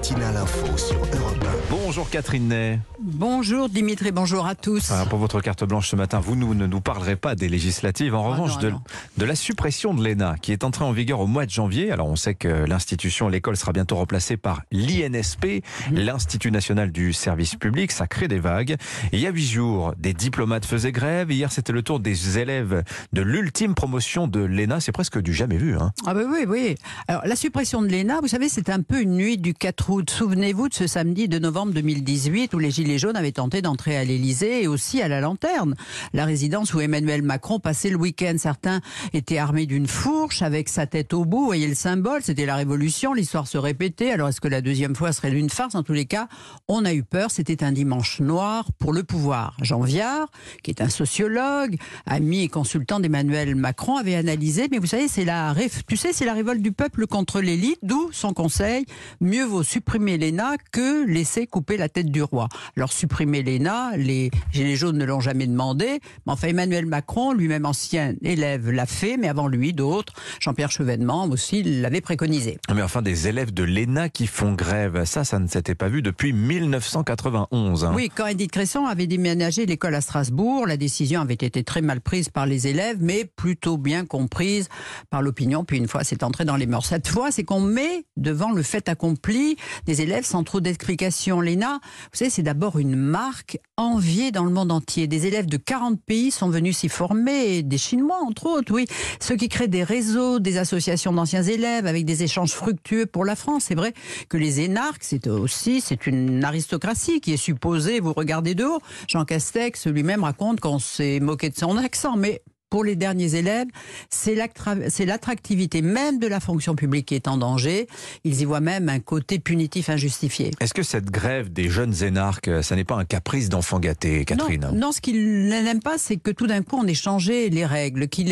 matinale info sur Europe Bonjour Catherine Ney. Bonjour Dimitri, bonjour à tous. Alors, pour votre carte blanche ce matin, vous nous, ne nous parlerez pas des législatives. En Ah revanche, non, de, non. de la suppression de l'ENA, qui est entrée en vigueur au mois de janvier. Alors, on sait que l'institution, l'école sera bientôt remplacée par l'INSP, Mhm. l'Institut national du service public. Ça crée des vagues. Et il y a huit jours, des diplomates faisaient grève. Hier, c'était le tour des élèves de l'ultime promotion de l'ENA. C'est presque du jamais vu. Hein. Ah ben oui, oui. Alors la suppression de l'ENA, vous savez, c'est un peu une nuit du 4 Souvenez-vous de ce samedi de novembre 2018 où les Gilets jaunes avaient tenté d'entrer à l'Élysée et aussi à la Lanterne, la résidence où Emmanuel Macron passait le week-end. Certains étaient armés d'une fourche avec sa tête au bout. Vous voyez le symbole, c'était la Révolution. L'histoire se répétait. Alors est-ce que la deuxième fois serait une farce? En tous les cas, on a eu peur. C'était un dimanche noir pour le pouvoir. Jean Viard, qui est un sociologue, ami et consultant d'Emmanuel Macron, avait analysé. Mais vous savez, c'est la, tu sais, c'est la révolte du peuple contre l'élite, d'où son conseil mieux vaut supprimer l'ENA que laisser couper la tête du roi. Alors supprimer l'ENA, les Gilets jaunes ne l'ont jamais demandé, mais enfin Emmanuel Macron, lui-même ancien élève, l'a fait, mais avant lui, d'autres, Jean-Pierre Chevènement aussi, l'avaient préconisé. Mais enfin, des élèves de l'ENA qui font grève, ça, ça ne s'était pas vu depuis 1991. hein. Oui, quand Edith Cresson avait déménagé l'école à Strasbourg, la décision avait été très mal prise par les élèves, mais plutôt bien comprise par l'opinion. Puis une fois, c'est entré dans les mœurs. Cette fois, c'est qu'on met devant le fait accompli des élèves sans trop d'explications. L'ENA, vous savez, c'est d'abord une marque enviée dans le monde entier. Des élèves de 40 pays sont venus s'y former, des Chinois entre autres, oui. Ceux qui créent des réseaux, des associations d'anciens élèves avec des échanges fructueux pour la France. C'est vrai que les énarques, c'est aussi, c'est une aristocratie qui est supposée vous regarder de haut. Jean Castex lui-même raconte qu'on s'est moqué de son accent, mais pour les derniers élèves, c'est l'attra- c'est l'attractivité même de la fonction publique qui est en danger. Ils y voient même un côté punitif injustifié. Est-ce que cette grève des jeunes énarques, ça n'est pas un caprice d'enfant gâté, Catherine? Non, non, ce qu'ils n'aiment pas, c'est que tout d'un coup, on ait changé les règles. Qu'il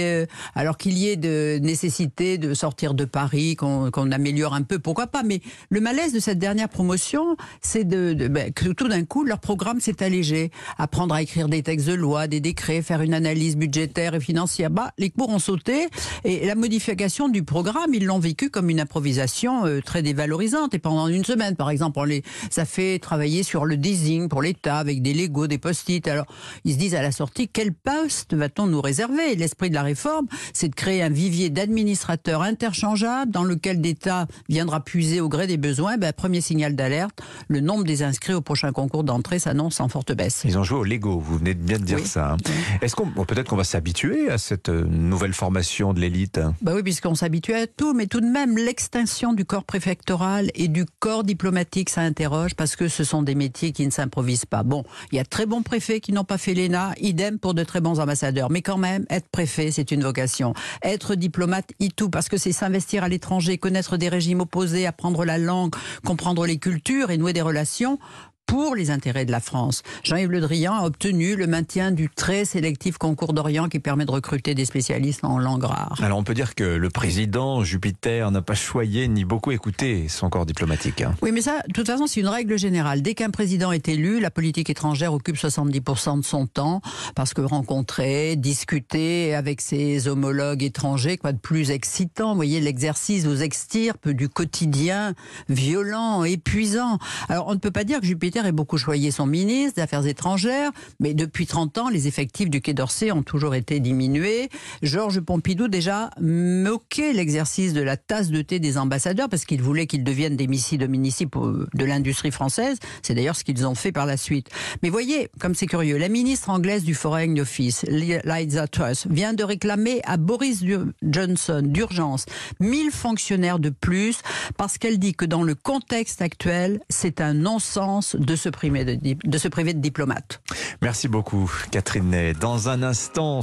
alors qu'il y ait de nécessité de sortir de Paris, qu'on améliore un peu, pourquoi pas. Mais le malaise de cette dernière promotion, c'est de, de- ben, que tout d'un coup, leur programme s'est allégé. Apprendre à écrire des textes de loi, des décrets, faire une analyse budgétaire et financière. Bah, les cours ont sauté et la modification du programme, ils l'ont vécu comme une improvisation euh, très dévalorisante. Et pendant une semaine, par exemple, on les, ça fait travailler sur le design pour l'État avec des Legos, des post-it. Alors, ils se disent à la sortie, quel poste va-t-on nous réserver? L'esprit de la réforme, c'est de créer un vivier d'administrateurs interchangeables dans lequel l'État viendra puiser au gré des besoins. Ben, premier signal d'alerte, le nombre des inscrits au prochain concours d'entrée s'annonce en forte baisse. Ils ont joué au Lego, vous venez de bien de dire Oui. ça. hein. Est-ce qu'on peut-être qu'on va s'habituer à cette euh, nouvelle formation de l'élite Bah oui, puisqu'on s'habitue à tout, mais tout de même, l'extinction du corps préfectoral et du corps diplomatique, ça interroge parce que ce sont des métiers qui ne s'improvisent pas. Bon, il y a de très bons préfets qui n'ont pas fait l'ENA, idem pour de très bons ambassadeurs. Mais quand même, être préfet, c'est une vocation. Être diplomate, y tout, parce que c'est s'investir à l'étranger, connaître des régimes opposés, apprendre la langue, comprendre les cultures et nouer des relations pour les intérêts de la France. Jean-Yves Le Drian a obtenu le maintien du très sélectif concours d'Orient qui permet de recruter des spécialistes en langue rare. Alors on peut dire que le président Jupiter n'a pas choyé ni beaucoup écouté son corps diplomatique. hein. Oui, mais ça, de toute façon, c'est une règle générale. Dès qu'un président est élu, la politique étrangère occupe 70% de son temps parce que rencontrer, discuter avec ses homologues étrangers, quoi de plus excitant? Vous voyez, l'exercice vous extirpe du quotidien violent, épuisant. Alors, on ne peut pas dire que Jupiter ait beaucoup choyé son ministre des Affaires étrangères, mais depuis 30 ans, les effectifs du Quai d'Orsay ont toujours été diminués. Georges Pompidou déjà moquait l'exercice de la tasse de thé des ambassadeurs parce qu'il voulait qu'ils deviennent des missi dominici de l'industrie française. C'est d'ailleurs ce qu'ils ont fait par la suite. Mais voyez, comme c'est curieux, la ministre anglaise du Foreign Office, Liza Truss, vient de réclamer à Boris Johnson d'urgence 1000 fonctionnaires de plus parce qu'elle dit que dans le contexte actuel, c'est un non-sens de se priver de, diplomates. Merci beaucoup Catherine Ney. Dans un instant,